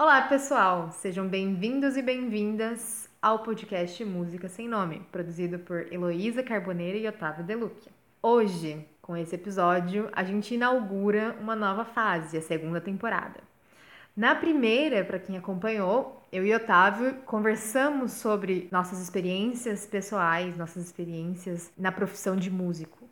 Olá, pessoal! Sejam bem-vindos e bem-vindas ao podcast Música Sem Nome, produzido por Heloísa Carboneira e Otávio Delucchia. Hoje, com esse episódio, a gente inaugura uma nova fase, a segunda temporada. Na primeira, para quem acompanhou, eu e Otávio conversamos sobre nossas experiências pessoais, nossas experiências na profissão de músico.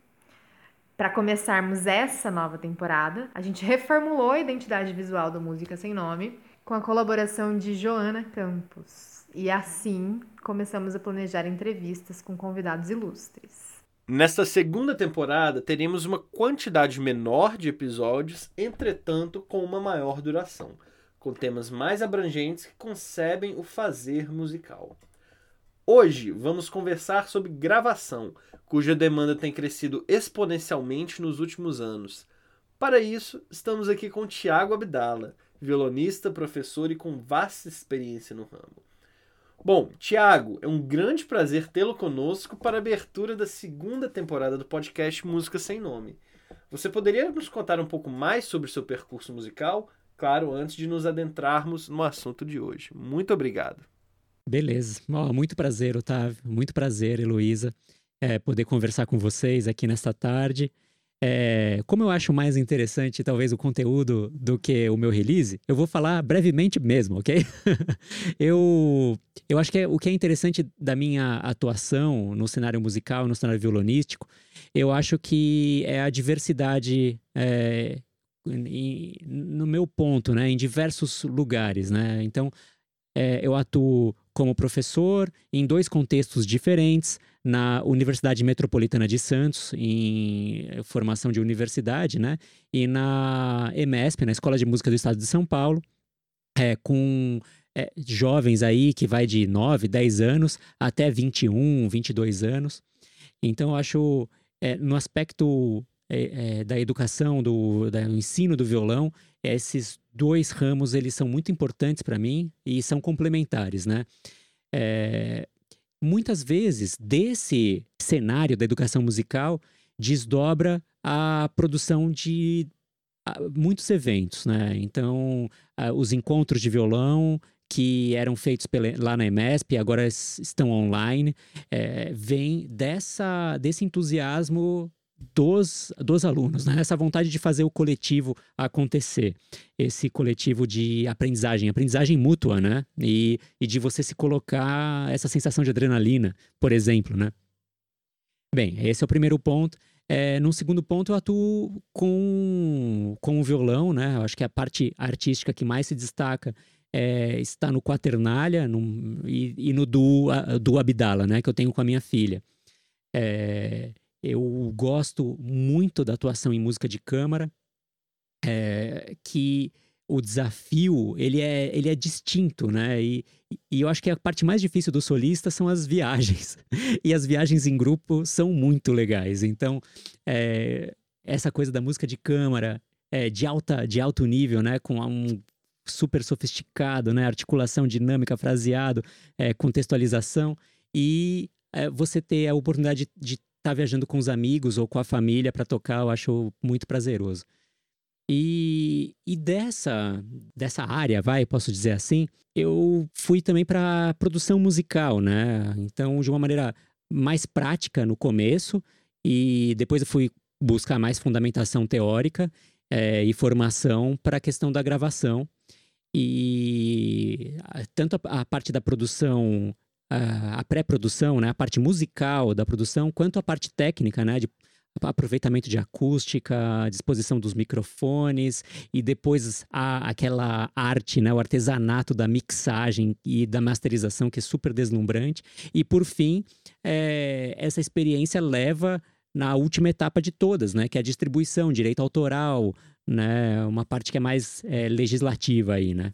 Para começarmos essa nova temporada, a gente reformulou a identidade visual do Música Sem Nome com a colaboração de Joana Campos. E assim começamos a planejar entrevistas com convidados ilustres. Nesta segunda temporada, teremos uma quantidade menor de episódios, entretanto, com uma maior duração, com temas mais abrangentes que concebem o fazer musical. Hoje vamos conversar sobre gravação, cuja demanda tem crescido exponencialmente nos últimos anos. Para isso, estamos aqui com Tiago Abdala, violonista, professor e com vasta experiência no ramo. Bom, Tiago, é um grande prazer tê-lo conosco para a abertura da segunda temporada do podcast Música Sem Nome. Você poderia nos contar um pouco mais sobre seu percurso musical? Claro, antes de nos adentrarmos no assunto de hoje. Muito obrigado. Beleza. Oh, muito prazer, Otávio. Muito prazer, Heloísa, é, poder conversar com vocês aqui nesta tarde. É, como eu acho mais interessante, talvez, o conteúdo do que o meu release, eu vou falar brevemente mesmo, ok? eu, eu acho que é, o que é interessante da minha atuação no cenário musical, no cenário violonístico, eu acho que é a diversidade é, no meu ponto, né, em diversos lugares, né? Então, é, eu atuo como professor em dois contextos diferentes, na Universidade Metropolitana de Santos, em formação de universidade, né? E na EMESP, na Escola de Música do Estado de São Paulo, é, com é, jovens aí que vai de 9, 10 anos até 21, 22 anos. Então, eu acho, é, no aspecto é, é, da educação, do, do ensino do violão, esses dois ramos eles são muito importantes para mim e são complementares, né? É, muitas vezes desse cenário da educação musical desdobra a produção de muitos eventos, né? Então, os encontros de violão que eram feitos lá na EMESP, agora estão online, é, vem dessa, desse entusiasmo dos, dos alunos, né? essa vontade de fazer o coletivo acontecer, esse coletivo de aprendizagem, aprendizagem mútua, né? E, e de você se colocar essa sensação de adrenalina, por exemplo, né? Bem, esse é o primeiro ponto. É, num segundo ponto, eu atuo com, com o violão, né? Eu acho que a parte artística que mais se destaca é, está no Quaternália no, e, e, no do Abdala, né? Que eu tenho com a minha filha. É, eu gosto muito da atuação em música de câmara, é, que o desafio ele é, ele é distinto, né? E, e eu acho que a parte mais difícil do solista são as viagens. e as viagens em grupo são muito legais. Então, é, essa coisa da música de câmara, é, de, alta, de alto nível, né? Com um super sofisticado, né? Articulação dinâmica, fraseado, é, contextualização. E é, você ter a oportunidade de, de estar tá viajando com os amigos ou com a família para tocar, eu acho muito prazeroso. E, e dessa, dessa área, vai, posso dizer assim, eu fui também para produção musical, né? Então, de uma maneira mais prática no começo, e depois eu fui buscar mais fundamentação teórica é, e formação para a questão da gravação. E tanto a, a parte da produção a, pré-produção, né, a parte musical da produção, quanto a parte técnica, né, de aproveitamento de acústica, disposição dos microfones e depois a, aquela arte, né, o artesanato da mixagem e da masterização que é super deslumbrante. E por fim, é, essa experiência leva na última etapa de todas, né, que é a distribuição, direito autoral, né, uma parte que é mais é, legislativa aí, né.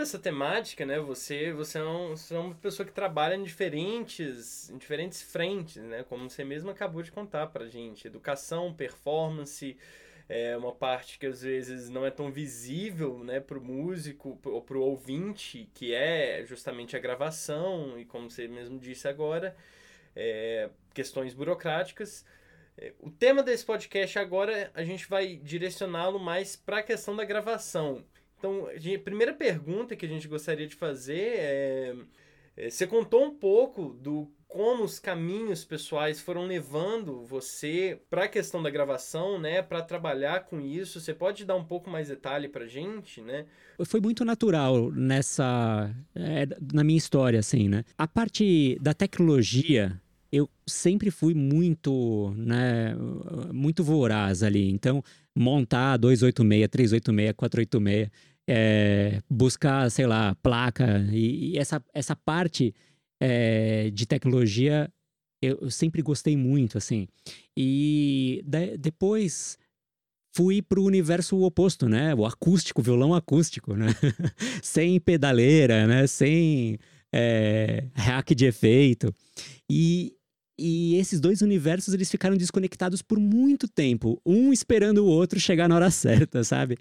Toda essa temática, né, você, você, é, um, você é uma pessoa que trabalha em diferentes, em diferentes frentes, né, como você mesmo acabou de contar pra gente. Educação, performance, é uma parte que às vezes não é tão visível né, para o músico ou para o ouvinte, que é justamente a gravação, e como você mesmo disse agora, é, questões burocráticas. É, o tema desse podcast agora a gente vai direcioná-lo mais para a questão da gravação. Então, a primeira pergunta que a gente gostaria de fazer é, é você contou um pouco do como os caminhos pessoais foram levando você para a questão da gravação, né, para trabalhar com isso. Você pode dar um pouco mais detalhe para gente, né? Foi muito natural nessa é, na minha história, assim, né? A parte da tecnologia eu sempre fui muito, né, muito voraz ali. Então, montar 286, 386, 486, é, buscar, sei lá, placa e, e essa, essa parte é, de tecnologia eu, sempre gostei muito, assim. E de, depois fui para o universo oposto, né? O acústico, violão acústico, né? sem pedaleira, né? Sem é, hack de efeito. E, e esses dois universos, eles ficaram desconectados por muito tempo. Um esperando o outro chegar na hora certa, sabe?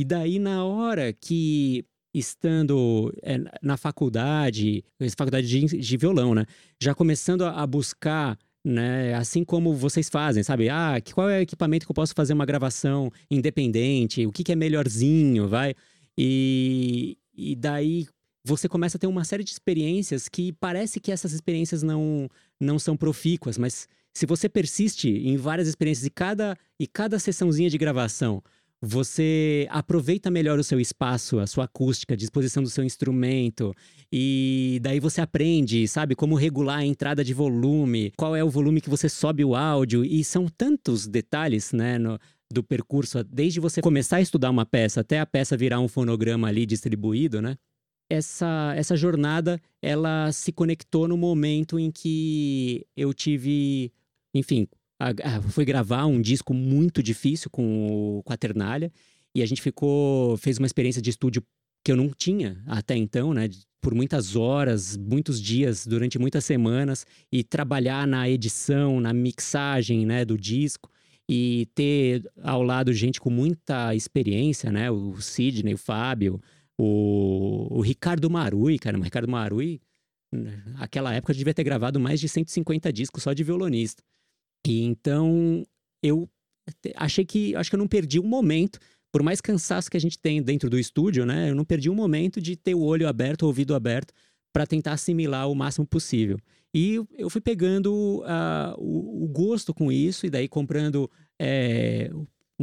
E daí, na hora que estando é, na faculdade, faculdade de, de, violão, né? Já começando a, a, buscar, né? Assim como vocês fazem, sabe? Ah, qual é o equipamento que eu posso fazer uma gravação independente? O que, que é melhorzinho, vai? E, e daí você começa a ter uma série de experiências que parece que essas experiências não, não são profícuas, mas se você persiste em várias experiências e cada, e cada sessãozinha de gravação você aproveita melhor o seu espaço, a sua acústica, a disposição do seu instrumento, e daí você aprende, sabe, como regular a entrada de volume, qual é o volume que você sobe o áudio, e são tantos detalhes, né, no, do percurso, desde você começar a estudar uma peça até a peça virar um fonograma ali distribuído, né? Essa, essa jornada, ela se conectou no momento em que eu tive, enfim, a, foi gravar um disco muito difícil com o Quaternalha e a gente ficou fez uma experiência de estúdio que eu não tinha até então, né? Por muitas horas, muitos dias, durante muitas semanas e trabalhar na edição, na mixagem, né, do disco e ter ao lado gente com muita experiência, né? O Sidney, o Fábio, o, o Ricardo Marui, cara, o Ricardo Marui, naquela época devia ter gravado mais de 150 discos só de violonista. E então eu achei que acho que eu não perdi um momento, por mais cansaço que a gente tem dentro do estúdio, né? Eu não perdi um momento de ter o olho aberto, o ouvido aberto para tentar assimilar o máximo possível. E eu fui pegando uh, o, o, gosto com isso, e daí comprando é,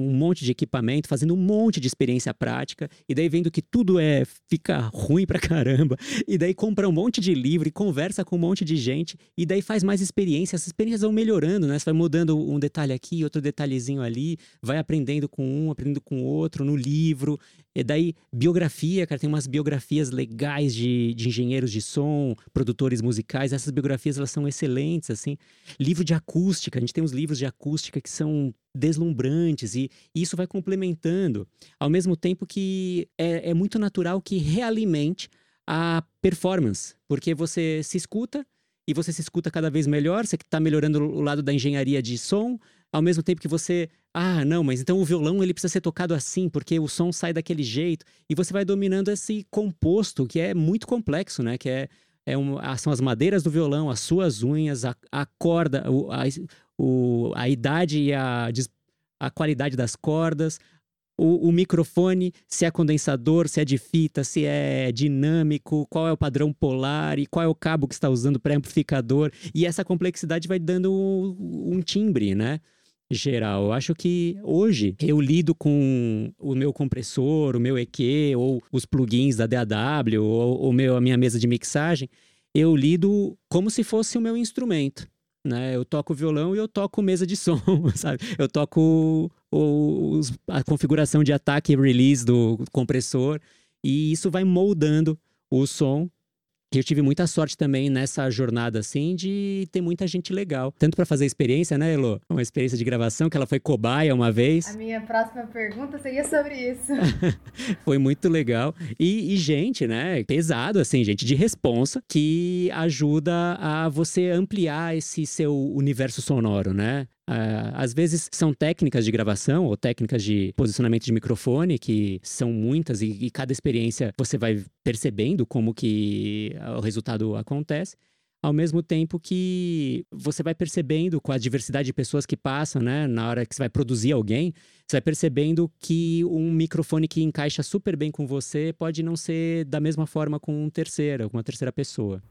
um monte de equipamento, fazendo um monte de experiência prática, e daí vendo que tudo é fica ruim pra caramba, e daí compra um monte de livro e conversa com um monte de gente, e daí faz mais experiências, as experiências vão melhorando, né? Você vai mudando um detalhe aqui, outro detalhezinho ali, vai aprendendo com um, aprendendo com outro, no livro, e daí biografia, cara, tem umas biografias legais de, de engenheiros de som, produtores musicais, essas biografias elas são excelentes, assim. Livro de acústica, a gente tem uns livros de acústica que são deslumbrantes e, isso vai complementando, ao mesmo tempo que é, é muito natural que realimente a performance, porque você se escuta e você se escuta cada vez melhor, você está melhorando o lado da engenharia de som, ao mesmo tempo que você, ah, não, mas então o violão ele precisa ser tocado assim, porque o som sai daquele jeito, e você vai dominando esse composto que é muito complexo, né? Que é, é um, são as madeiras do violão, as suas unhas, a, a corda, o, a, o, a idade e a, a qualidade das cordas, o, o, microfone, se é condensador, se é de fita, se é dinâmico, qual é o padrão polar e qual é o cabo que está usando para amplificador. E essa complexidade vai dando um, um timbre, né? Geral. Eu acho que hoje eu lido com o meu compressor, o meu EQ, ou os plugins da DAW, ou, ou meu, a minha mesa de mixagem, eu lido como se fosse o meu instrumento né? Eu toco violão e eu toco mesa de som, sabe? Eu toco o, a configuração de ataque e release do compressor e isso vai moldando o som que eu tive muita sorte também nessa jornada, assim, de ter muita gente legal. Tanto para fazer experiência, né, Elo? Uma experiência de gravação, que ela foi cobaia uma vez. A minha próxima pergunta seria sobre isso. foi muito legal. E, e, gente, né, pesado, assim, gente de responsa, que ajuda a você ampliar esse seu universo sonoro, né? Uh, às vezes são técnicas de gravação ou técnicas de posicionamento de microfone, que são muitas, e, e cada experiência você vai percebendo como que o resultado acontece ao mesmo tempo que você vai percebendo com a diversidade de pessoas que passam, né, na hora que você vai produzir alguém, você vai percebendo que um microfone que encaixa super bem com você pode não ser da mesma forma com um terceiro, com uma terceira pessoa.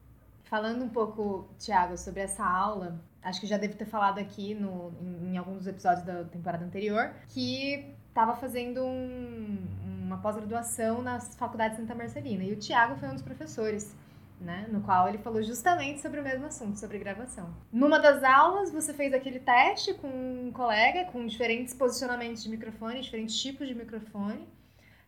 Falando um pouco, Thiago, sobre essa aula, acho que já devo ter falado aqui no, em, em alguns episódios da temporada anterior, que estava fazendo um, uma pós-graduação na Faculdade Santa Marcelina. E o Thiago foi um dos professores. Né, no qual ele falou justamente sobre o mesmo assunto, sobre gravação. Numa das aulas, você fez aquele teste com um colega, com diferentes posicionamentos de microfone, diferentes tipos de microfone.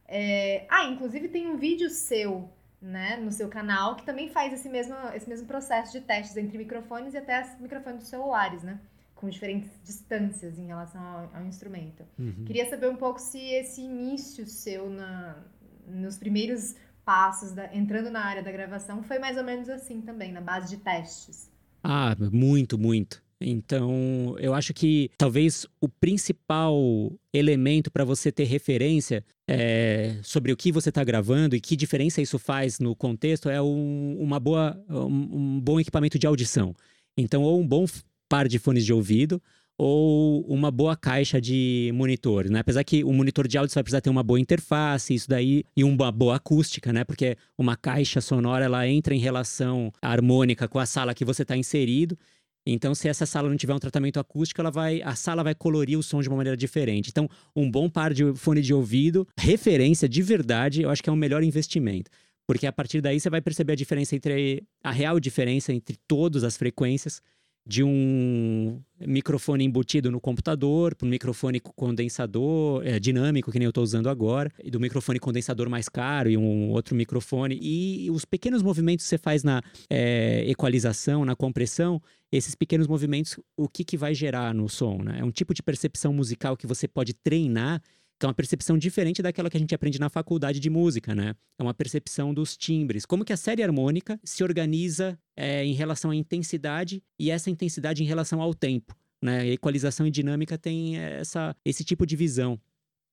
É... Ah, inclusive tem um vídeo seu né, no seu canal, que também faz esse mesmo, esse mesmo processo de testes entre microfones e até microfones dos celulares, né? Com diferentes distâncias em relação ao, ao instrumento. Uhum. Queria saber um pouco se esse início seu na, nos primeiros passos, da, entrando na área da gravação, foi mais ou menos assim também, na base de testes. Ah, muito, muito. Então, eu acho que talvez o principal elemento para você ter referência é, sobre o que você está gravando e que diferença isso faz no contexto é um, uma boa, um, um bom equipamento de audição. Então, ou um bom par de fones de ouvido, ou uma boa caixa de monitor, né? Apesar que o monitor de áudio você vai precisar ter uma boa interface, isso daí, e uma boa acústica, né? Porque uma caixa sonora, ela entra em relação harmônica com a sala que você está inserido. Então, se essa sala não tiver um tratamento acústico, ela vai, a sala vai colorir o som de uma maneira diferente. Então, um bom par de fone de ouvido, referência de verdade, eu acho que é um melhor investimento. Porque a partir daí você vai perceber a diferença entre a real diferença entre todas as frequências de um microfone embutido no computador, para um microfone condensador é, dinâmico, que nem eu estou usando agora, e do microfone condensador mais caro e um outro microfone. E os pequenos movimentos que você faz na é, equalização, na compressão, esses pequenos movimentos, o que, que vai gerar no som? Né? É um tipo de percepção musical que você pode treinar que é uma percepção diferente daquela que a gente aprende na faculdade de música, né? É uma percepção dos timbres. Como que a série harmônica se organiza é, em relação à intensidade e essa intensidade em relação ao tempo. Né? equalização e dinâmica tem essa, esse tipo de visão.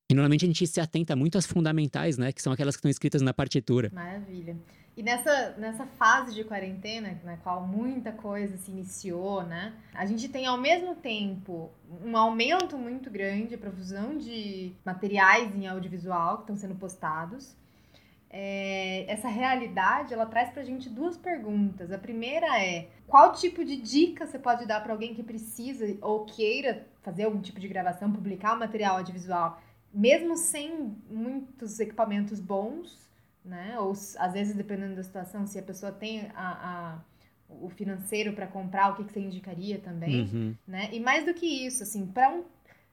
E normalmente a gente se atenta muito às fundamentais, né? Que são aquelas que estão escritas na partitura. Maravilha. E nessa, nessa fase de quarentena, na qual muita coisa se iniciou, né? A gente tem ao mesmo tempo um aumento muito grande, a profusão de materiais em audiovisual que estão sendo postados. É, essa realidade, ela traz pra gente duas perguntas. A primeira é, qual tipo de dica você pode dar para alguém que precisa ou queira fazer algum tipo de gravação, publicar um material audiovisual, mesmo sem muitos equipamentos bons, né? Ou às vezes, dependendo da situação, se a pessoa tem a, a o financeiro para comprar, o que, que você indicaria também, uhum. né? E mais do que isso, assim, para um,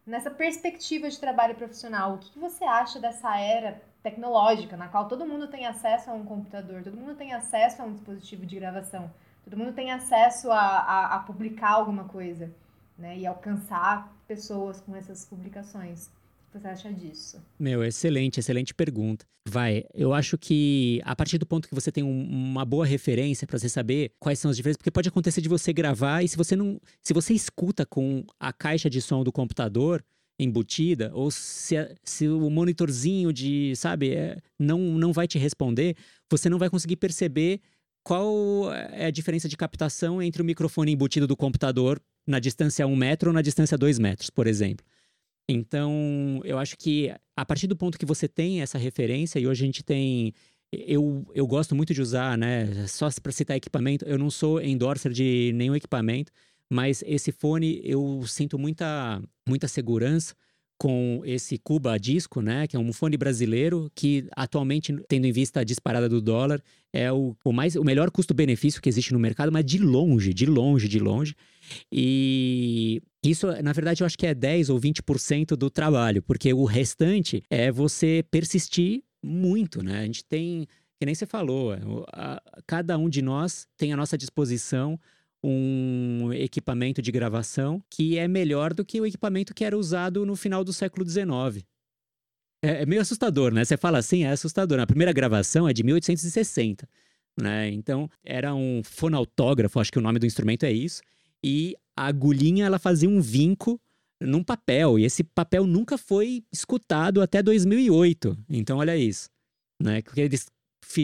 nessa perspectiva de trabalho profissional, o que, que você acha dessa era tecnológica na qual todo mundo tem acesso a um computador, todo mundo tem acesso a um dispositivo de gravação, todo mundo tem acesso a, a, a publicar alguma coisa, né? E alcançar pessoas com essas publicações você acha disso? Meu, excelente, excelente pergunta. Vai, eu acho que a partir do ponto que você tem um, uma boa referência para você saber quais são as diferenças, porque pode acontecer de você gravar e se você não, se você escuta com a caixa de som do computador embutida ou se, se o monitorzinho de, sabe, é, não não vai te responder, você não vai conseguir perceber qual é a diferença de captação entre o microfone embutido do computador na distância 1 metro ou na distância 2 metros, por exemplo. Então, eu acho que a partir do ponto que você tem essa referência, e hoje a gente tem. Eu, eu gosto muito de usar, né? Só para citar equipamento, eu não sou endorser de nenhum equipamento, mas esse fone eu sinto muita, muita segurança com esse Cuba disco, né, que é um fone brasileiro que atualmente, tendo em vista a disparada do dólar, é o, o mais o melhor custo-benefício que existe no mercado, mas de longe, de longe, de longe. E isso, na verdade, eu acho que é 10 ou 20% do trabalho, porque o restante é você persistir muito, né? A gente tem Que nem você falou, é, a, cada um de nós tem à nossa disposição um equipamento de gravação que é melhor do que o equipamento que era usado no final do século XIX. É, é meio assustador, né? Você fala assim, é assustador. A primeira gravação é de 1860, né? Então, era um fonautógrafo, acho que o nome do instrumento é isso. E a agulhinha, ela fazia um vinco num papel. E esse papel nunca foi escutado até 2008. Então, olha isso. Né? Porque eles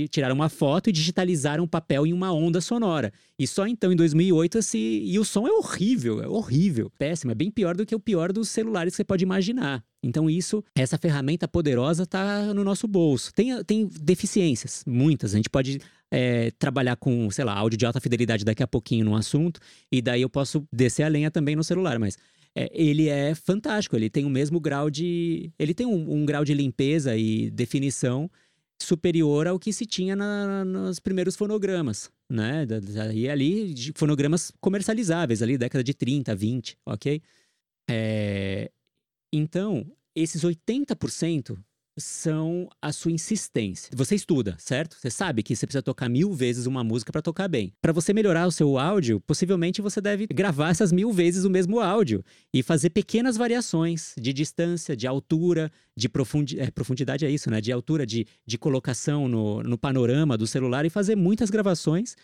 tiraram uma foto e digitalizaram o papel em uma onda sonora. E só então, em 2008, esse... e o som é horrível, é horrível, péssimo, é bem pior do que o pior dos celulares que você pode imaginar. Então, isso, essa ferramenta poderosa está no nosso bolso. Tem, tem deficiências, muitas. A gente pode é, trabalhar com, sei lá, áudio de alta fidelidade daqui a pouquinho no assunto, e daí eu posso descer a lenha também no celular, mas. É, ele é fantástico, ele tem o mesmo grau de. Ele tem um, um grau de limpeza e definição superior ao que se tinha na, nos primeiros fonogramas, né? E ali, de fonogramas comercializáveis, ali, década de 30, 20, ok? É... Então, esses 80% são a sua insistência. Você estuda, certo? Você sabe que você precisa tocar mil vezes uma música para tocar bem. Para você melhorar o seu áudio, possivelmente você deve gravar essas mil vezes o mesmo áudio e fazer pequenas variações de distância, de altura, de profundi é, profundidade é isso, né? De altura, de, de colocação no, no panorama do celular e fazer muitas gravações.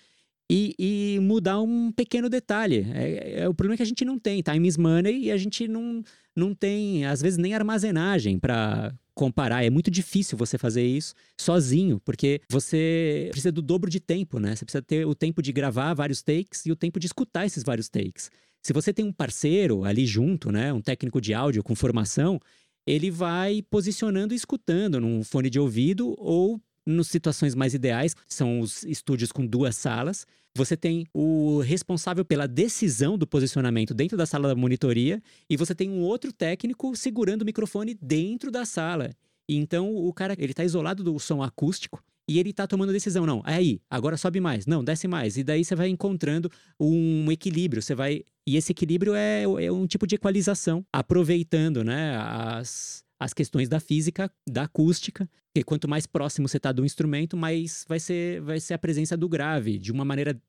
E, e, mudar um pequeno detalhe. É, é, o problema é que a gente não tem time is money e a gente não, não tem, às vezes, nem armazenagem para comparar. É muito difícil você fazer isso sozinho, porque você precisa do dobro de tempo, né? Você precisa ter o tempo de gravar vários takes e o tempo de escutar esses vários takes. Se você tem um parceiro ali junto, né, um técnico de áudio com formação, ele vai posicionando e escutando num fone de ouvido ou nas situações mais ideais, são os estúdios com duas salas. Você tem o responsável pela decisão do posicionamento dentro da sala da monitoria e você tem um outro técnico segurando o microfone dentro da sala. Então o cara, ele está isolado do som acústico e ele está tomando decisão. Não, aí, agora sobe mais. Não, desce mais. E daí você vai encontrando um equilíbrio. Você vai. E esse equilíbrio é, é um tipo de equalização, aproveitando né, as, as questões da física, da acústica, porque quanto mais próximo você está do instrumento, mais vai ser, vai ser a presença do grave, de uma maneira,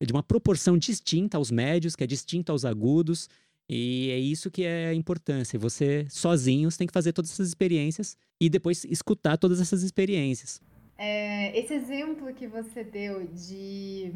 de uma proporção distinta aos médios, que é distinta aos agudos, e é isso que é a importância. Você, sozinho, você tem que fazer todas essas experiências e depois escutar todas essas experiências. É, esse exemplo que você deu de,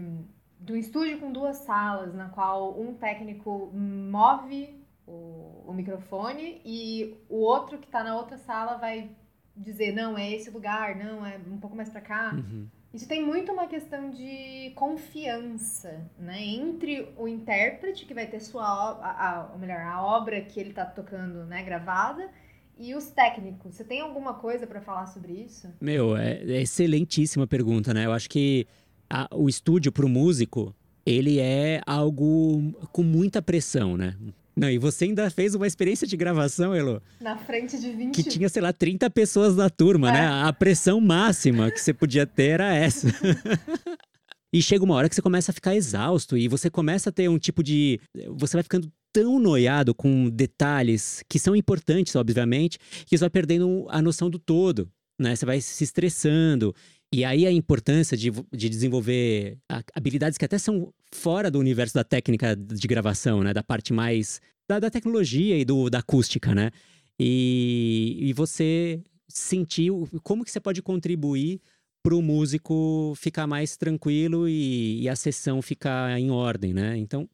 de um estúdio com duas salas, na qual um técnico move o, o microfone e o outro que está na outra sala vai dizer, não, é esse lugar, não, é um pouco mais para cá. Uhum. Isso tem muito uma questão de confiança, né? Entre o intérprete, que vai ter sua a, ou melhor, a obra que ele está tocando, né, gravada, e os técnicos. Você tem alguma coisa para falar sobre isso? Meu, é, é, excelentíssima pergunta, né? Eu acho que a, o estúdio para o músico, ele é algo com muita pressão, né? Não, e você ainda fez uma experiência de gravação, Elo? Na frente de 20. Que tinha, sei lá, 30 pessoas na turma, né? é. né? A pressão máxima que você podia ter era essa. e chega uma hora que você começa a ficar exausto e você começa a ter um tipo de. Você vai ficando tão noiado com detalhes que são importantes, obviamente, que você vai perdendo a noção do todo, né? Você vai se estressando. E aí a importância de, de desenvolver habilidades que até são fora do universo da técnica de gravação, né? Da parte mais da, da tecnologia e do, da acústica, né? E, e você sentir como que você pode contribuir para o músico ficar mais tranquilo e, e, a sessão ficar em ordem, né? Então,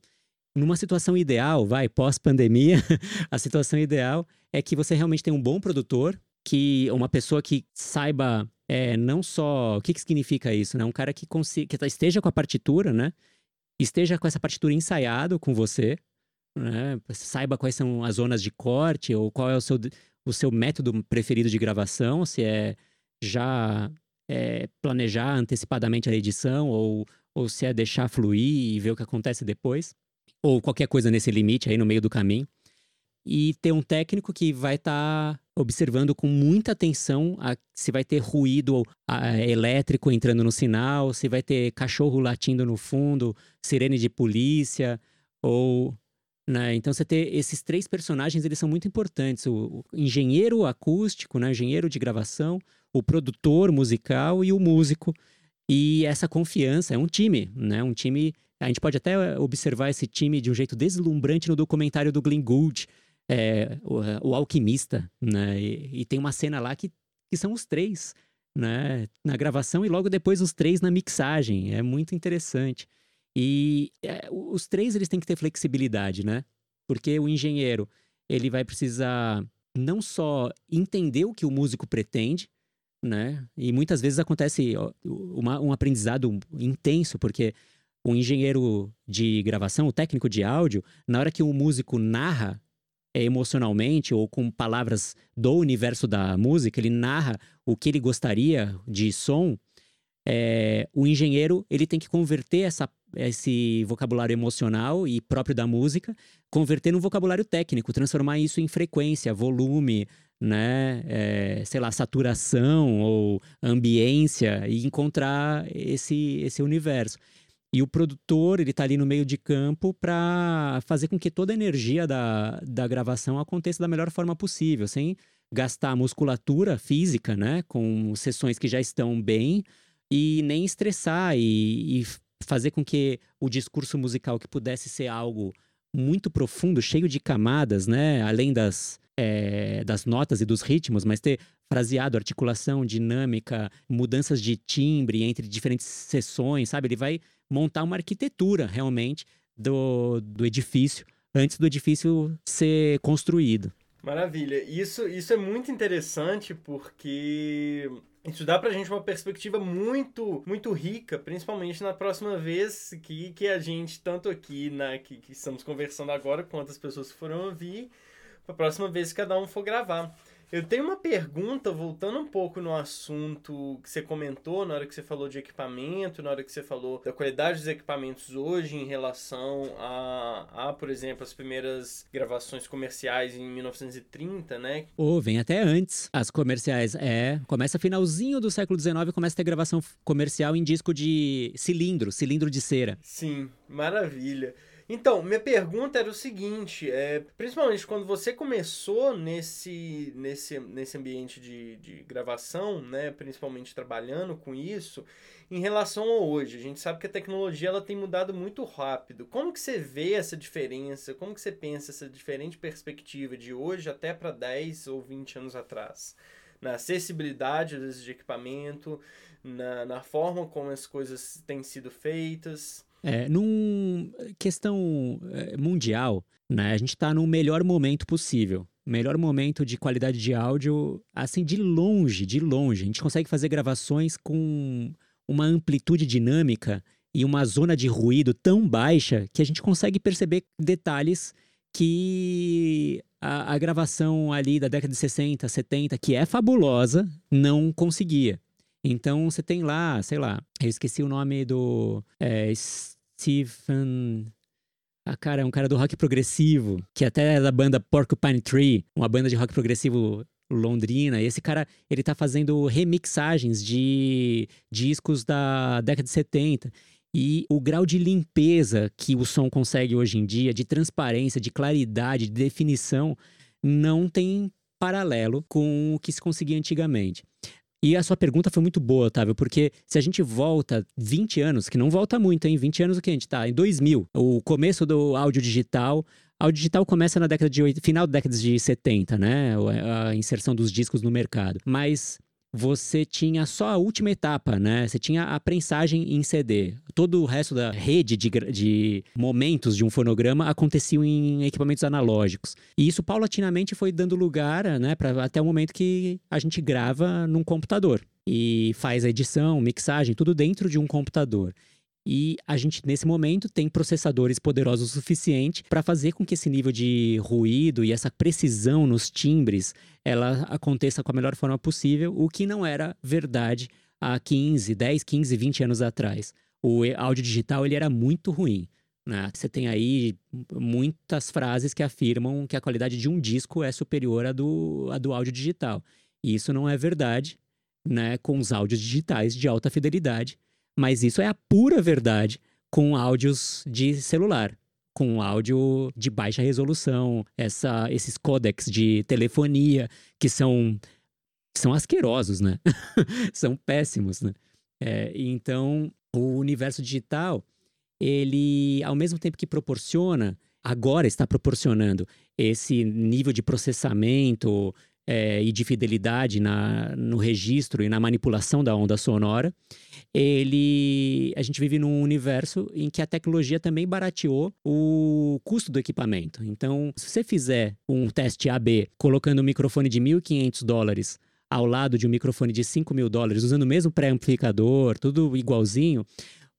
numa situação ideal, vai, pós-pandemia, a situação ideal é que você realmente tem um bom produtor, que uma pessoa que saiba é, não só o que, que significa isso, né? Um cara que, consiga, que tá, esteja com a partitura, né? esteja com essa partitura ensaiado com você, né? Saiba quais são as zonas de corte ou qual é o seu, o seu método preferido de gravação, se é já é, planejar antecipadamente a edição ou, ou se é deixar fluir e ver o que acontece depois, ou qualquer coisa nesse limite aí no meio do caminho. E ter um técnico que vai estar tá observando com muita atenção a, se vai ter ruído a, elétrico entrando no sinal, se vai ter cachorro latindo no fundo, sirene de polícia, ou. Né? Então você ter esses três personagens, eles são muito importantes. O, o engenheiro acústico, né? o engenheiro de gravação, o produtor musical e o músico. E essa confiança é um time, né? Um time. A gente pode até observar esse time de um jeito deslumbrante no documentário do Glenn Gould, é, o, o, Alquimista, né? E, e, tem uma cena lá que, que são os três, né? Na gravação e logo depois os três na mixagem. É muito interessante. E é, os três eles têm que ter flexibilidade, né? Porque o engenheiro ele vai precisar não só entender o que o músico pretende, né? E muitas vezes acontece uma, um aprendizado intenso, porque o engenheiro de gravação, o técnico de áudio, na hora que o músico narra é, emocionalmente ou com palavras do universo da música, ele narra o que ele gostaria de som, é, o engenheiro ele tem que converter essa, esse vocabulário emocional e próprio da música, converter no vocabulário técnico, transformar isso em frequência, volume, né, é, sei lá, saturação ou ambiência e encontrar esse, esse universo. E o produtor, ele tá ali no meio de campo para fazer com que toda a energia da, da gravação aconteça da melhor forma possível, sem gastar musculatura física, né, com sessões que já estão bem, e nem estressar e, e fazer com que o discurso musical que pudesse ser algo muito profundo, cheio de camadas, né? Além das, é, das notas e dos ritmos, mas ter fraseado, articulação, dinâmica, mudanças de timbre entre diferentes sessões, sabe? Ele vai montar uma arquitetura realmente do, do edifício antes do edifício ser construído. Maravilha. Isso, isso é muito interessante porque isso dá pra gente uma perspectiva muito, muito rica, principalmente na próxima vez que, que a gente, tanto aqui, né, que, que estamos conversando agora, quanto as pessoas foram ouvir, pra próxima vez que cada um for gravar. Eu tenho uma pergunta, voltando um pouco no assunto que você comentou, na hora que você falou de equipamento, na hora que você falou da qualidade dos equipamentos hoje em relação a, a por exemplo, as primeiras gravações comerciais em 1930, né? Ou vem até antes. As comerciais, é. Começa finalzinho do século XIX, começa a ter gravação comercial em disco de cilindro, cilindro de cera. Sim, maravilha. Então, minha pergunta era o seguinte, é, principalmente quando você começou nesse, nesse, nesse ambiente de, de gravação, né, principalmente trabalhando com isso, em relação a hoje, a gente sabe que a tecnologia ela tem mudado muito rápido. Como que você vê essa diferença? Como que você pensa essa diferente perspectiva de hoje até para 10 ou 20 anos atrás? Na acessibilidade de equipamento, na, na forma como as coisas têm sido feitas. É, num questão é, mundial, né, a gente está no melhor momento possível. Melhor momento de qualidade de áudio, assim, de longe, de longe. A gente consegue fazer gravações com uma amplitude dinâmica e uma zona de ruído tão baixa que a gente consegue perceber detalhes que a, a, gravação ali da década de 60, 70, que é fabulosa, não conseguia. Então você tem lá, sei lá, eu esqueci o nome do. É, Stephen. Ah, cara, é um cara do rock progressivo, que até é da banda Porcupine Tree, uma banda de rock progressivo londrina. E esse cara, ele tá fazendo remixagens de discos da década de 70. E o grau de limpeza que o som consegue hoje em dia, de transparência, de claridade, de definição, não tem paralelo com o que se conseguia antigamente. E a sua pergunta foi muito boa, Otávio, porque se a gente volta 20 anos, que não volta muito, hein? 20 anos o que a gente tá? Em 2000, o começo do áudio digital. Áudio digital começa na década de final da década de 70, né? A inserção dos discos no mercado. Mas você tinha só a última etapa, né? Você tinha a prensagem em CD. Todo o resto da rede de, de momentos de um fonograma aconteciam em equipamentos analógicos. E isso paulatinamente foi dando lugar, né, para até o momento que a gente grava num computador e faz a edição, mixagem, tudo dentro de um computador. E a gente, nesse momento, tem processadores poderosos o suficiente para fazer com que esse nível de ruído e essa precisão nos timbres ela aconteça com a melhor forma possível, o que não era verdade há 15, 10, 15, 20 anos atrás. O áudio digital ele era muito ruim. Né? Você tem aí muitas frases que afirmam que a qualidade de um disco é superior à do, à do áudio digital. E isso não é verdade né, com os áudios digitais de alta fidelidade mas isso é a pura verdade com áudios de celular, com áudio de baixa resolução, essa, esses códecs de telefonia que são são asquerosos, né? são péssimos, né? É, então, o universo digital, ele, ao mesmo tempo que proporciona, agora está proporcionando esse nível de processamento é, e de fidelidade na, no registro e na manipulação da onda sonora, ele, a gente vive num universo em que a tecnologia também barateou o custo do equipamento. Então, se você fizer um teste AB colocando um microfone de 1.500 dólares ao lado de um microfone de 5 mil dólares, usando o mesmo pré-amplificador, tudo igualzinho,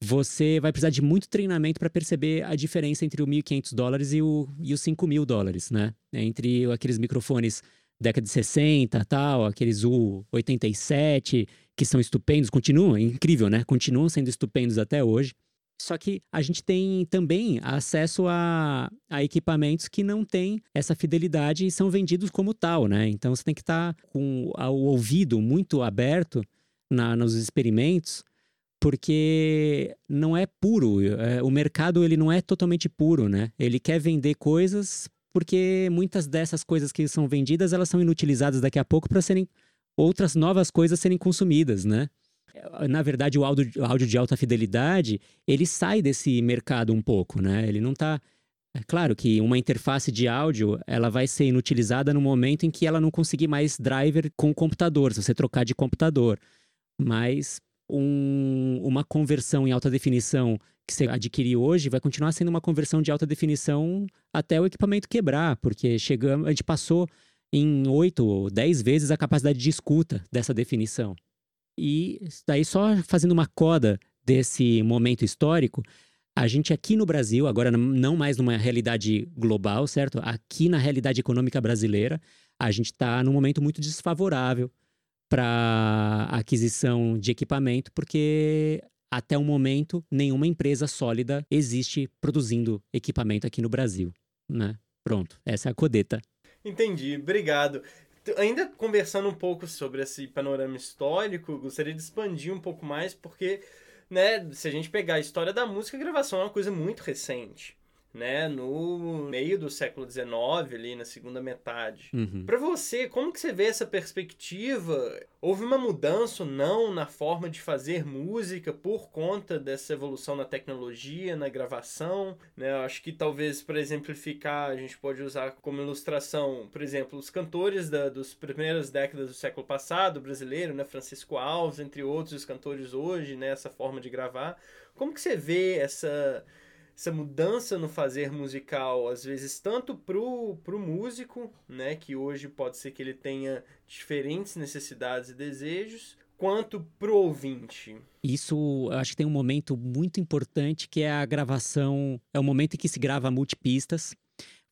você vai precisar de muito treinamento para perceber a diferença entre o 1.500 dólares e, o, e os 5 mil dólares, né? Entre aqueles microfones década de 60 tal, aqueles U87, que são estupendos, continuam, é incrível, né? Continuam sendo estupendos até hoje. Só que a gente tem também acesso a, a equipamentos que não têm essa fidelidade e são vendidos como tal, né? Então você tem que estar tá com o ouvido muito aberto na, nos experimentos, porque não é puro. É, o mercado ele não é totalmente puro, né? Ele quer vender coisas porque muitas dessas coisas que são vendidas elas são inutilizadas daqui a pouco para serem outras novas coisas serem consumidas, né? na verdade, o áudio, o áudio de alta fidelidade, ele sai desse mercado um pouco, né? Ele não está é claro que uma interface de áudio, ela vai ser inutilizada no momento em que ela não conseguir mais driver com o computador, se você trocar de computador. Mas um, uma conversão em alta definição que você adquirir hoje vai continuar sendo uma conversão de alta definição até o equipamento quebrar, porque chegamos, a gente passou em 8 ou 10 vezes a capacidade de escuta dessa definição. E daí, só fazendo uma coda desse momento histórico, a gente aqui no Brasil, agora não mais numa realidade global, certo? Aqui na realidade econômica brasileira, a gente está num momento muito desfavorável para aquisição de equipamento, porque até o momento nenhuma empresa sólida existe produzindo equipamento aqui no Brasil, né? Pronto, essa é a codeta. Entendi, obrigado. Ainda conversando um pouco sobre esse panorama histórico, gostaria de expandir um pouco mais, porque, né, se a gente pegar a história da música, a gravação é uma coisa muito recente né, no meio do século XIX, ali na segunda metade. Uhum. Para você, como que você vê essa perspectiva? Houve uma mudança ou não na forma de fazer música por conta dessa evolução na tecnologia, na gravação? Né? Eu acho que talvez, para exemplificar, a gente pode usar como ilustração, por exemplo, os cantores da, dos primeiras décadas do século passado, brasileiro, né, Francisco Alves, entre outros os cantores hoje, né, essa forma de gravar. Como que você vê essa essa mudança no fazer musical, às vezes tanto pro, pro músico, né, que hoje pode ser que ele tenha diferentes necessidades e desejos, quanto pro ouvinte. Isso, acho que tem um momento muito importante que é a gravação, é o momento em que se grava multipistas.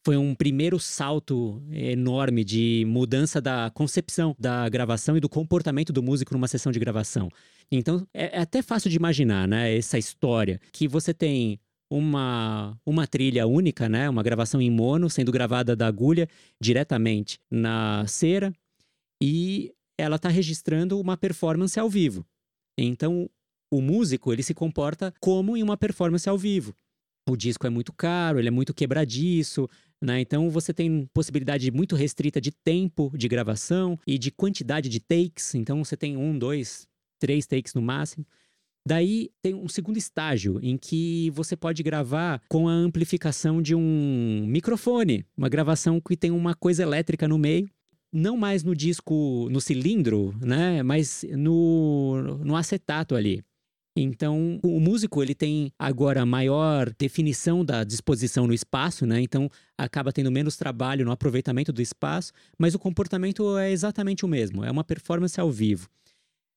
Foi um primeiro salto enorme de mudança da concepção da gravação e do comportamento do músico numa sessão de gravação. Então, é, é até fácil de imaginar, né, essa história que você tem uma, uma trilha única, né? Uma gravação em mono, sendo gravada da agulha diretamente na cera e ela está registrando uma performance ao vivo. Então, o músico ele se comporta como em uma performance ao vivo. O disco é muito caro, ele é muito quebradiço, né? Então você tem possibilidade muito restrita de tempo de gravação e de quantidade de takes. Então você tem um, dois, três takes no máximo. Daí tem um segundo estágio em que você pode gravar com a amplificação de um microfone, uma gravação que tem uma coisa elétrica no meio, não mais no disco, no cilindro, né, mas no, no acetato ali. Então, o músico ele tem agora maior definição da disposição no espaço, né? Então, acaba tendo menos trabalho no aproveitamento do espaço, mas o comportamento é exatamente o mesmo, é uma performance ao vivo.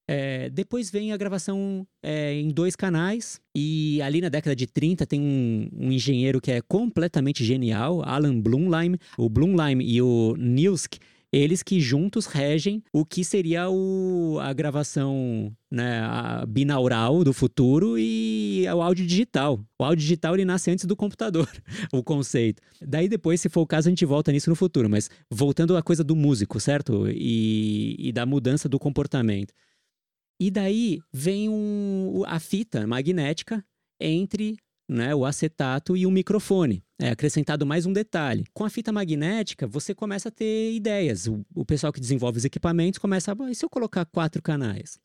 É, depois vem a gravação é, em dois canais, e ali na década de 30 tem um, um, engenheiro que é completamente genial, Alan Blumlein. O Blumlein e o Nilsk, eles que juntos regem o que seria o, a gravação né, a binaural do futuro e o áudio digital. O áudio digital ele nasce antes do computador, o conceito. Daí depois, se for o caso, a gente volta nisso no futuro. Mas voltando à coisa do músico, certo? E, e da mudança do comportamento. E daí vem um, a fita magnética entre né, o acetato e o microfone. é acrescentado mais um detalhe. Com a fita magnética, você começa a ter ideias. O, o pessoal que desenvolve os equipamentos começa a. E se eu colocar quatro canais?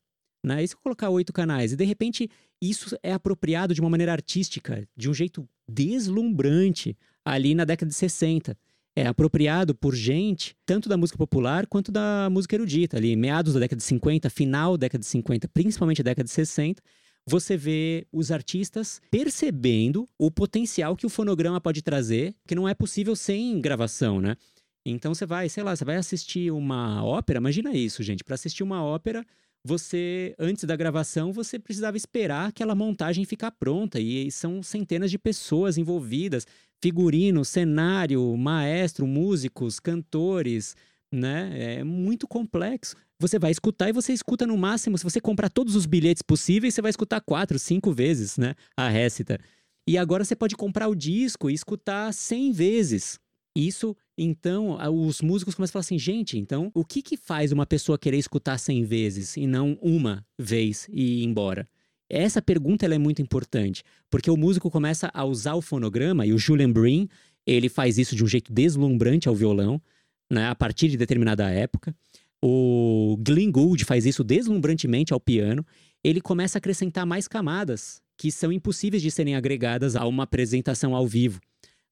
Né? E se eu colocar oito canais? E de repente, isso é apropriado de uma maneira artística, de um jeito deslumbrante, ali na década de 60 é apropriado por gente, tanto da música popular quanto da música erudita, ali, meados da década de 50, final da década de 50, principalmente a década de 60, você vê os artistas percebendo o potencial que o fonograma pode trazer, que não é possível sem gravação, né? Então você vai, sei lá, você vai assistir uma ópera, imagina isso, gente, para assistir uma ópera, você antes da gravação você precisava esperar aquela montagem ficar pronta e são centenas de pessoas envolvidas, figurino, cenário, maestro, músicos, cantores, né? É muito complexo. Você vai escutar e você escuta no máximo, se você comprar todos os bilhetes possíveis, você vai escutar quatro, cinco vezes, né? A récita. E agora você pode comprar o disco e escutar cem vezes. Isso, então, os músicos começam a falar assim, gente, então, o que que faz uma pessoa querer escutar cem vezes e não uma vez e ir embora? Essa pergunta é muito importante, porque o músico começa a usar o fonograma, e o Julian Breen, ele faz isso de um jeito deslumbrante ao violão, né, a partir de determinada época. O Glenn Gould faz isso deslumbrantemente ao piano. Ele começa a acrescentar mais camadas que são impossíveis de serem agregadas a uma apresentação ao vivo.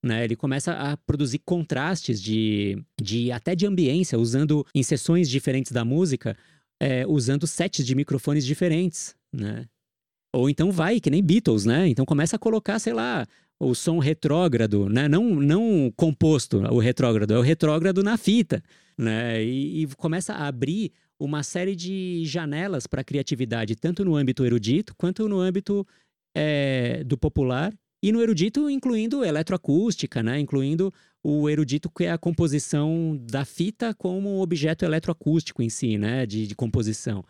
Né? Ele começa a produzir contrastes de, de até de ambiência, usando em sessões diferentes da música, é, usando sets de microfones diferentes. Né? Ou então vai, que nem Beatles, né? Então começa a colocar, sei lá, o som retrógrado, né? Não, não composto, o retrógrado, é o retrógrado na fita, né? E, e começa a abrir uma série de janelas para a criatividade, tanto no âmbito erudito quanto no âmbito é, do popular e no erudito incluindo eletroacústica, né? Incluindo o erudito que é a composição da fita como objeto eletroacústico em si, né? De, de composição.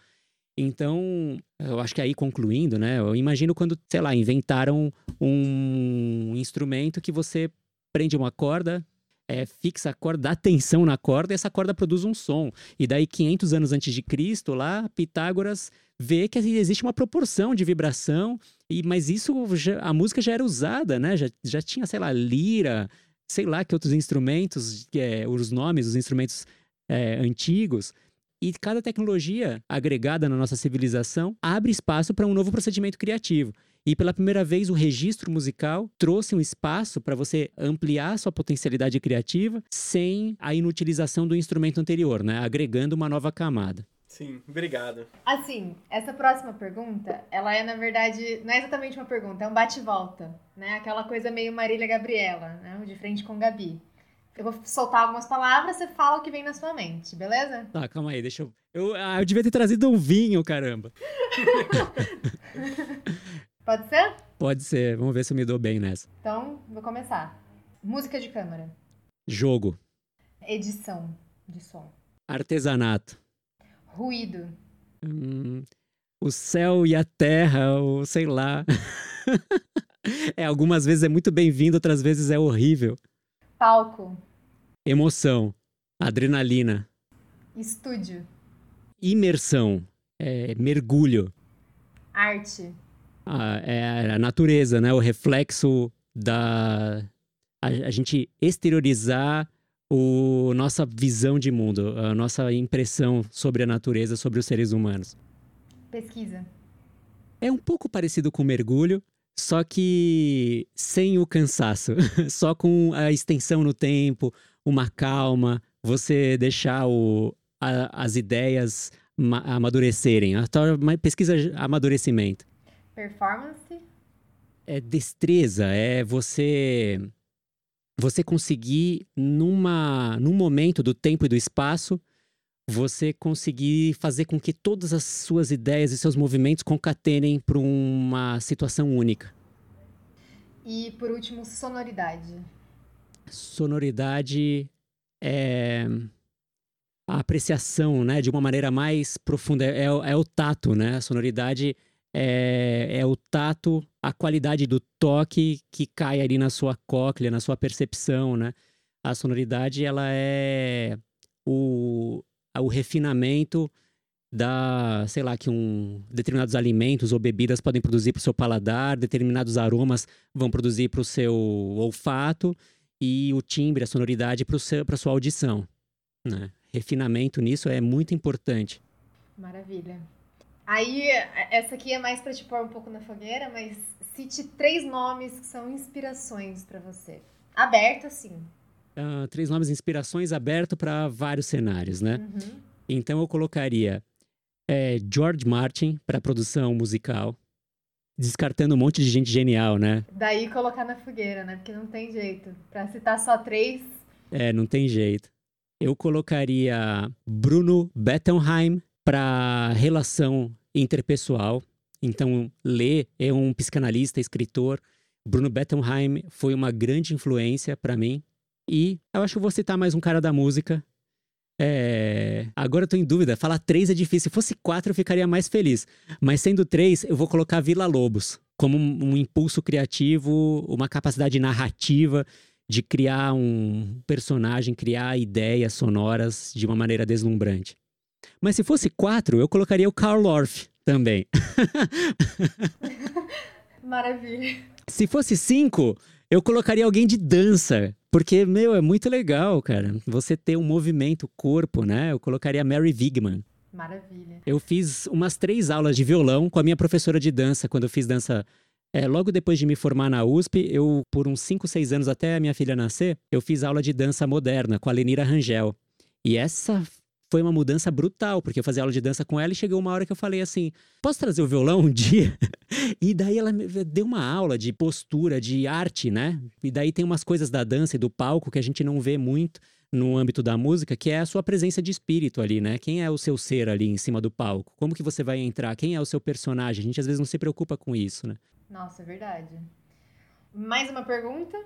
Então, eu acho que aí concluindo, né? Eu imagino quando, sei lá, inventaram um instrumento que você prende uma corda, é, fixa a corda, dá tensão na corda e essa corda produz um som. E daí, 500 anos antes de Cristo, lá, Pitágoras vê que existe uma proporção de vibração, e mas isso, já, a música já era usada, né? Já, já tinha, sei lá, lira, sei lá que outros instrumentos, é, os nomes dos instrumentos é, antigos. E cada tecnologia agregada na nossa civilização abre espaço para um novo procedimento criativo. E pela primeira vez, o registro musical trouxe um espaço para você ampliar sua potencialidade criativa sem a inutilização do instrumento anterior, né? agregando uma nova camada. Sim, obrigado. Assim, essa próxima pergunta, ela é, na verdade, não é exatamente uma pergunta, é um bate-volta, né? Aquela coisa meio Marília Gabriela, né? De frente com Gabi. Eu vou soltar algumas palavras, você fala o que vem na sua mente, beleza? Tá, calma aí, deixa eu. Eu, ah, eu devia ter trazido um vinho, caramba. Pode ser? Pode ser, vamos ver se eu me dou bem nessa. Então, vou começar. Música de câmara. Jogo. Edição de som. Artesanato. Ruído. Hum, o céu e a terra, ou sei lá. é, algumas vezes é muito bem-vindo, outras vezes é horrível. Palco. Emoção, adrenalina. Estúdio. Imersão, é, mergulho. Arte. Ah, é a natureza, né? O reflexo da a, a gente exteriorizar o nossa visão de mundo, a nossa impressão sobre a natureza, sobre os seres humanos. Pesquisa. É um pouco parecido com mergulho, só que sem o cansaço, só com a extensão no tempo, uma calma, você deixar o, a, as ideias amadurecerem. A pesquisa amadurecimento. Performance? É destreza, é você você conseguir numa num momento do tempo e do espaço você conseguir fazer com que todas as suas ideias e seus movimentos concatenem para uma situação única. E por último, sonoridade. Sonoridade é a apreciação, né, de uma maneira mais profunda. É, é o tato, né? A sonoridade é, é o tato, a qualidade do toque que cai ali na sua cóclea, na sua percepção, né? A sonoridade, ela é o, o refinamento da, sei lá, que um determinados alimentos ou bebidas podem produzir para o seu paladar, determinados aromas vão produzir para o seu olfato e o timbre, a sonoridade para a sua audição. Né? Refinamento nisso é muito importante. Maravilha. Aí, essa aqui é mais para te pôr um pouco na fogueira, mas cite três nomes que são inspirações para você. Aberto, assim. Uh, três nomes inspirações aberto para vários cenários, né? Uhum. Então eu colocaria é, George Martin para produção musical, descartando um monte de gente genial, né? Daí colocar na fogueira, né? Porque não tem jeito. Para citar só três. É, não tem jeito. Eu colocaria Bruno Bettelheim para relação interpessoal. Então, Lê é um psicanalista, escritor. Bruno Bettelheim foi uma grande influência para mim. E eu acho que vou citar mais um cara da música. É... Agora eu tô em dúvida. Falar três é difícil. Se fosse quatro, eu ficaria mais feliz. Mas sendo três, eu vou colocar Vila Lobos como um, um impulso criativo, uma capacidade narrativa de criar um personagem, criar ideias sonoras de uma maneira deslumbrante. Mas se fosse quatro, eu colocaria o Karl Orff também. Maravilha. Se fosse cinco, eu colocaria alguém de dança. Porque, meu, é muito legal, cara. Você ter um movimento, corpo, né? Eu colocaria Mary Wigman. Maravilha. Eu fiz umas três aulas de violão com a minha professora de dança, quando eu fiz dança. É, logo depois de me formar na USP, eu, por uns 5, 6 anos até a minha filha nascer, eu fiz aula de dança moderna com a Lenira Rangel. E essa foi uma mudança brutal, porque eu fazia aula de dança com ela e chegou uma hora que eu falei assim: posso trazer o violão um dia? e daí ela deu uma aula de postura, de arte, né? E daí tem umas coisas da dança e do palco que a gente não vê muito no âmbito da música, que é a sua presença de espírito ali, né? Quem é o seu ser ali em cima do palco? Como que você vai entrar? Quem é o seu personagem? A gente às vezes não se preocupa com isso, né? Nossa, é verdade. Mais uma pergunta?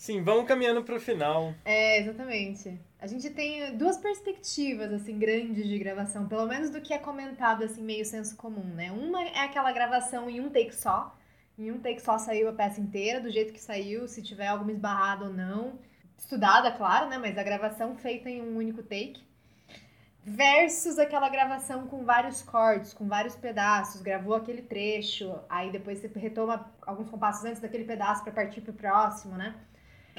Sim, vamos caminhando para o final. É, exatamente. A gente tem duas perspectivas, assim, grandes de gravação, pelo menos do que é comentado, assim, meio senso comum, né? Uma é aquela gravação em um take só, em um take só saiu a peça inteira, do jeito que saiu, se tiver alguma esbarrada ou não. Estudada, claro, né? Mas a gravação feita em um único take. Versus aquela gravação com vários cortes, com vários pedaços, gravou aquele trecho, aí depois você retoma alguns compassos antes daquele pedaço para partir pro próximo, né?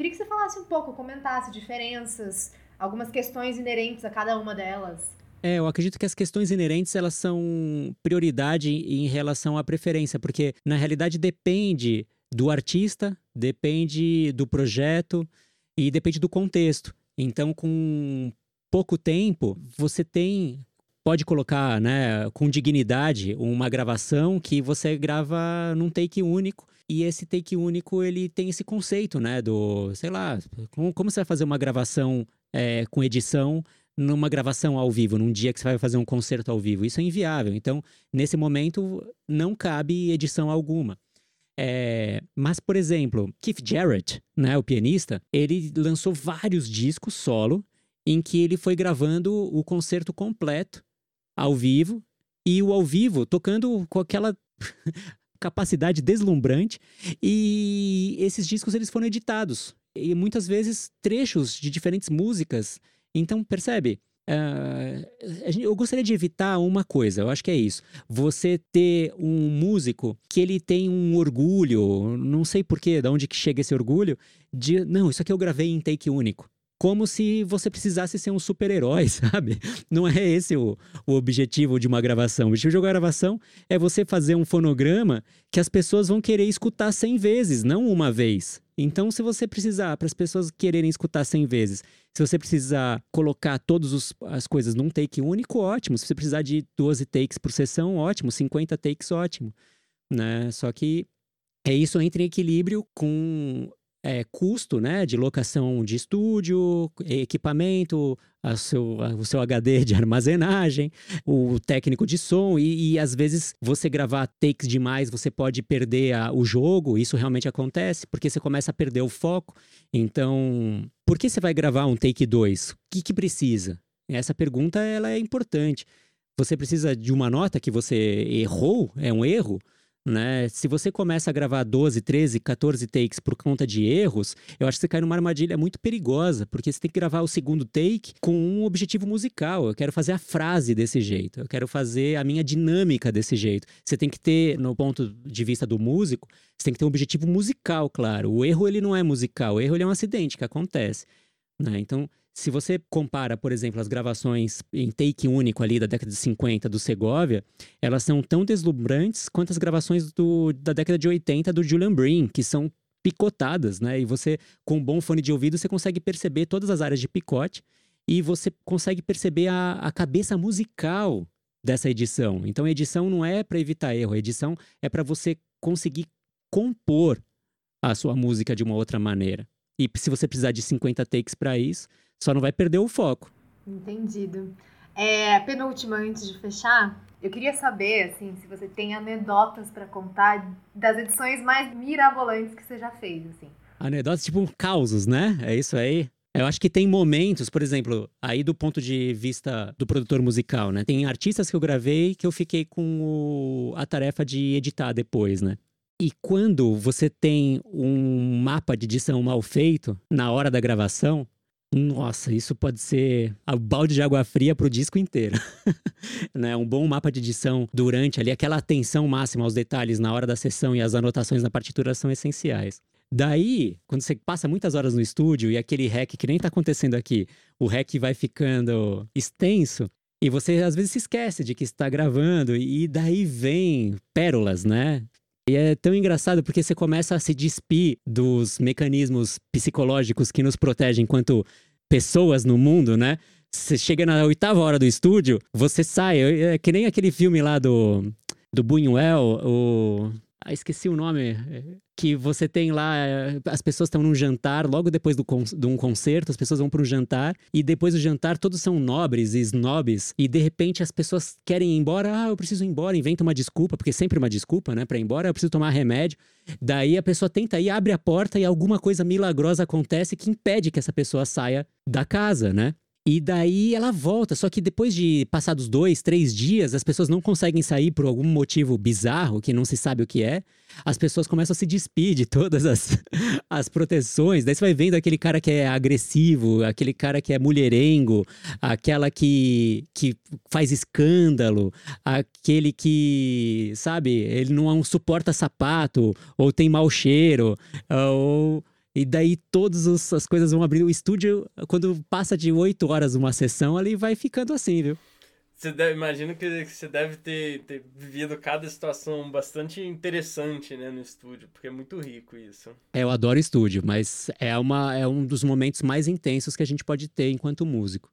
Queria que você falasse um pouco, comentasse diferenças, algumas questões inerentes a cada uma delas. É, eu acredito que as questões inerentes elas são prioridade em relação à preferência, porque na realidade depende do artista, depende do projeto e depende do contexto. Então, com pouco tempo, você tem pode colocar, né, com dignidade, uma gravação que você grava num take único e esse take único, ele tem esse conceito, né? Do, sei lá, como, como você vai fazer uma gravação é, com edição numa gravação ao vivo, num dia que você vai fazer um concerto ao vivo? Isso é inviável. Então, nesse momento, não cabe edição alguma. É, mas, por exemplo, Keith Jarrett, né, o pianista, ele lançou vários discos solo em que ele foi gravando o concerto completo ao vivo e o ao vivo tocando com aquela capacidade deslumbrante e esses discos eles foram editados e muitas vezes trechos de diferentes músicas. Então percebe? Uh, eu gostaria de evitar uma coisa, eu acho que é isso. Você ter um músico que ele tem um orgulho, não sei porquê, de onde que chega esse orgulho, de não, isso aqui eu gravei em take único como se você precisasse ser um super-herói, sabe? Não é esse o, o objetivo de uma gravação. O objetivo de uma gravação é você fazer um fonograma que as pessoas vão querer escutar 100 vezes, não uma vez. Então, se você precisar, para as pessoas quererem escutar 100 vezes, se você precisar colocar todas as coisas num take único, ótimo. Se você precisar de 12 takes por sessão, ótimo. 50 takes, ótimo. Né? Só que é isso entra em equilíbrio com é, custo né, de locação de estúdio, equipamento, a seu, a, o seu HD de armazenagem, o técnico de som, e, e, às vezes você gravar takes demais, você pode perder a, o jogo, isso realmente acontece, porque você começa a perder o foco. Então, por que você vai gravar um take 2? O que, que precisa? Essa pergunta ela é importante. Você precisa de uma nota que você errou, é um erro? Né? Se você começa a gravar 12, 13, 14 takes por conta de erros, eu acho que você cai numa armadilha muito perigosa, porque você tem que gravar o segundo take com um objetivo musical. Eu quero fazer a frase desse jeito, eu quero fazer a minha dinâmica desse jeito. Você tem que ter, no ponto de vista do músico, você tem que ter um objetivo musical, claro. O erro ele não é musical, o erro ele é um acidente que acontece, né? Então, se você compara, por exemplo, as gravações em take único ali da década de 50 do Segovia, elas são tão deslumbrantes quanto as gravações do, da década de 80 do Julian Breen, que são picotadas, né? E você, com um bom fone de ouvido, você consegue perceber todas as áreas de picote e você consegue perceber a, a cabeça musical dessa edição. Então, a edição não é para evitar erro, a edição é para você conseguir compor a sua música de uma outra maneira. E se você precisar de 50 takes para isso, só não vai perder o foco. Entendido. É, penúltima, antes de fechar, eu queria saber, assim, se você tem anedotas para contar das edições mais mirabolantes que você já fez, assim. Anedotas, tipo causos, né? É isso aí? Eu acho que tem momentos, por exemplo, aí do ponto de vista do produtor musical, né? Tem artistas que eu gravei que eu fiquei com o, a tarefa de editar depois, né? E quando você tem um mapa de edição mal feito na hora da gravação, nossa, isso pode ser a balde de água fria para o disco inteiro. né? Um bom mapa de edição durante ali, aquela atenção máxima aos detalhes na hora da sessão e as anotações na partitura são essenciais. Daí, quando você passa muitas horas no estúdio e aquele hack que nem está acontecendo aqui, o hack vai ficando extenso, e você às vezes se esquece de que está gravando, e daí vem pérolas, né? E é tão engraçado porque você começa a se despir dos mecanismos psicológicos que nos protegem enquanto pessoas no mundo, né? Você chega na oitava hora do estúdio, você sai. É que nem aquele filme lá do, do Buñuel, o. Ah, esqueci o nome que você tem lá, eh, as pessoas estão num jantar, logo depois do de um concerto, as pessoas vão para um jantar, e depois do jantar todos são nobres e snobs, e de repente as pessoas querem ir embora, ah, eu preciso ir embora, inventa uma desculpa, porque sempre uma desculpa, né, para ir embora, eu preciso tomar remédio. Daí a pessoa tenta ir, abre a porta e alguma coisa milagrosa acontece que impede que essa pessoa saia da casa, né? E daí ela volta, só que depois de passados dois, três dias, as pessoas não conseguem sair por algum motivo bizarro, que não se sabe o que é. As pessoas começam a se despedir de todas as, as proteções. Daí você vai vendo aquele cara que é agressivo, aquele cara que é mulherengo, aquela que, que faz escândalo, aquele que, sabe, ele não suporta sapato, ou tem mau cheiro, ou e daí todas as coisas vão abrindo. O estúdio, quando passa de oito horas uma sessão, ali vai ficando assim, viu? Você deve, imagino que você deve ter, ter vivido cada situação bastante interessante né, no estúdio, porque é muito rico isso. É, eu adoro estúdio, mas é, uma, é um dos momentos mais intensos que a gente pode ter enquanto músico.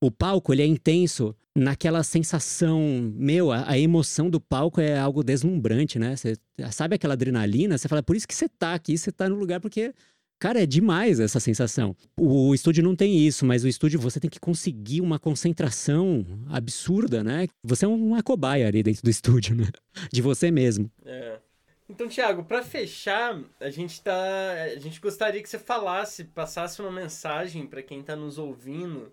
O palco, ele é intenso naquela sensação, meu, a, a, emoção do palco é algo deslumbrante, né? Você sabe aquela adrenalina? Você fala, por isso que você tá aqui, você tá no lugar porque Cara, é demais essa sensação. O, estúdio não tem isso, mas o estúdio você tem que conseguir uma concentração absurda, né? Você é uma cobaia ali dentro do estúdio, né? De você mesmo. É. Então, Thiago, para fechar, a gente tá, a gente gostaria que você falasse, passasse uma mensagem para quem está nos ouvindo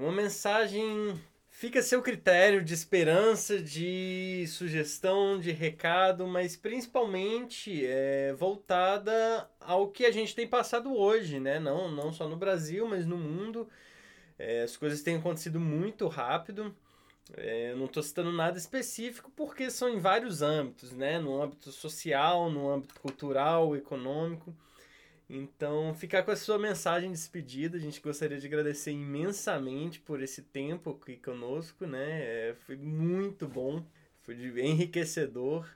uma mensagem fica a seu critério de esperança, de sugestão, de recado, mas principalmente é, voltada ao que a gente tem passado hoje, né? Não, não só no Brasil, mas no mundo. É, as coisas têm acontecido muito rápido. É, não estou citando nada específico porque são em vários âmbitos, né? No âmbito social, no âmbito cultural, econômico. Então, ficar com a sua mensagem de despedida. A gente gostaria de agradecer imensamente por esse tempo aqui conosco, né? É, foi muito bom, foi enriquecedor.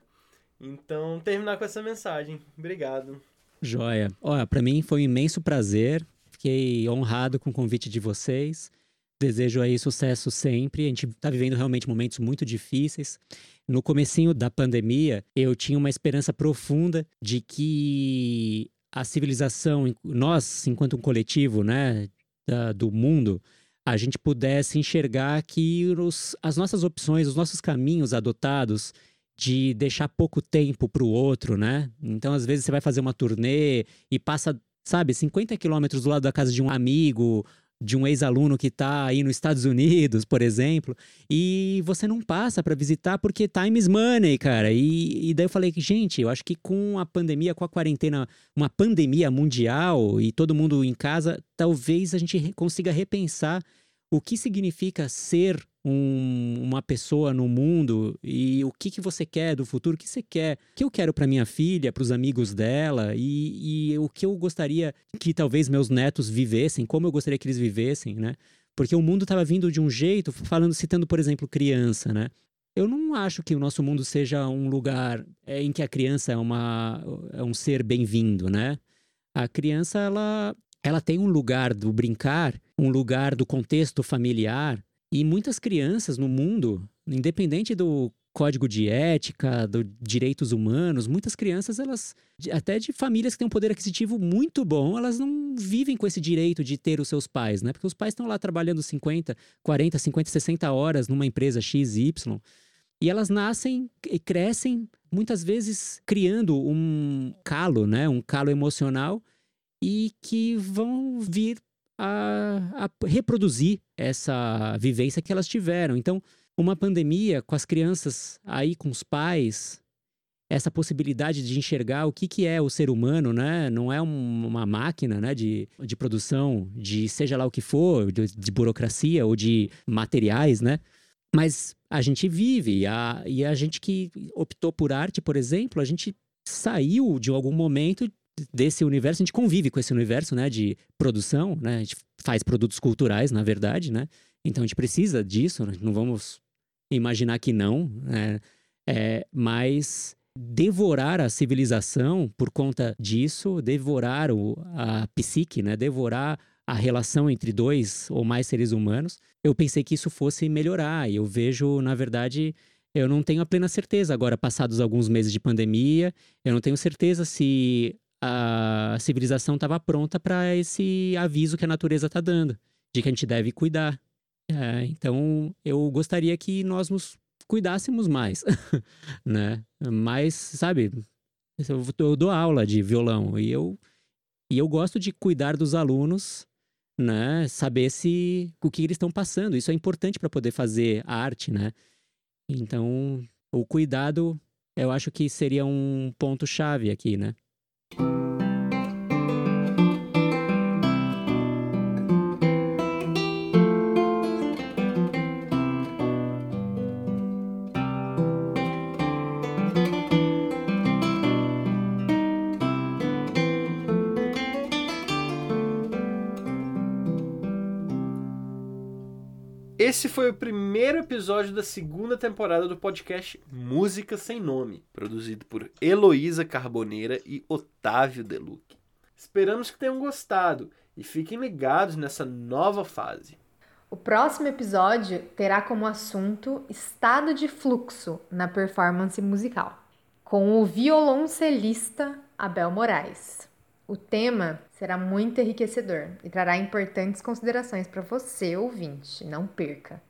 Então, terminar com essa mensagem. Obrigado. Joia. Olha, para mim foi um imenso prazer. Fiquei honrado com o convite de vocês. Desejo aí sucesso sempre. A gente está vivendo realmente momentos muito difíceis. No comecinho da pandemia, eu tinha uma esperança profunda de que a civilização, nós, enquanto um coletivo, né, da, do mundo, a gente pudesse enxergar que os, as nossas opções, os nossos caminhos adotados de deixar pouco tempo para o outro, né? Então, às vezes, você vai fazer uma turnê e passa, sabe, 50 quilômetros do lado da casa de um amigo, de um ex-aluno que está aí nos Estados Unidos, por exemplo, e você não passa para visitar porque time is money, cara. E, e daí eu falei que, gente, eu acho que com a pandemia, com a quarentena, uma pandemia mundial e todo mundo em casa, talvez a gente consiga repensar o que significa ser um, uma pessoa no mundo e o que, que você quer do futuro, o que você quer, o que eu quero para minha filha, para os amigos dela e, e o que eu gostaria que talvez meus netos vivessem, como eu gostaria que eles vivessem, né? Porque o mundo estava vindo de um jeito, falando, citando, por exemplo, criança, né? Eu não acho que o nosso mundo seja um lugar é, em que a criança é, uma, é um ser bem-vindo, né? A criança, ela, ela tem um lugar do brincar, um lugar do contexto familiar, e muitas crianças no mundo, independente do código de ética, dos direitos humanos, muitas crianças, elas, até de famílias que têm um poder aquisitivo muito bom, elas não vivem com esse direito de ter os seus pais, né? Porque os pais estão lá trabalhando 50, 40, 50, 60 horas numa empresa XY. E elas nascem e crescem, muitas vezes criando um calo, né? Um calo emocional e que vão vir a, a reproduzir essa vivência que elas tiveram. Então, uma pandemia com as crianças aí com os pais, essa possibilidade de enxergar o que, que é o ser humano, né? Não é um, uma máquina né? de, de produção, de seja lá o que for, de, de, burocracia ou de materiais, né? Mas a gente vive, e a, e a gente que optou por arte, por exemplo, a gente saiu de algum momento desse universo, a gente convive com esse universo, né, de produção, né, a gente faz produtos culturais, na verdade, né, então a gente precisa disso, né? não vamos imaginar que não, né, é, mas devorar a civilização por conta disso, devorar o, a psique, né, devorar a relação entre dois ou mais seres humanos, eu pensei que isso fosse melhorar, e eu vejo, na verdade, eu não tenho a plena certeza agora, passados alguns meses de pandemia, eu não tenho certeza se a civilização estava pronta para esse aviso que a natureza está dando, de que a gente deve cuidar. É, então, eu gostaria que nós nos cuidássemos mais, né? Mas, sabe, eu, dou aula de violão e eu, e eu gosto de cuidar dos alunos, né? Saber se o que eles estão passando. Isso é importante para poder fazer arte, né? Então, o cuidado, eu acho que seria um ponto chave aqui, né? Esse foi o primeiro episódio da segunda temporada do podcast Música Sem Nome, produzido por Heloísa Carboneira e Otávio Deluc. Esperamos que tenham gostado e fiquem ligados nessa nova fase. O próximo episódio terá como assunto estado de fluxo na performance musical, com o violoncelista Abel Moraes. O tema será muito enriquecedor e trará importantes considerações para você, ouvinte. Não perca!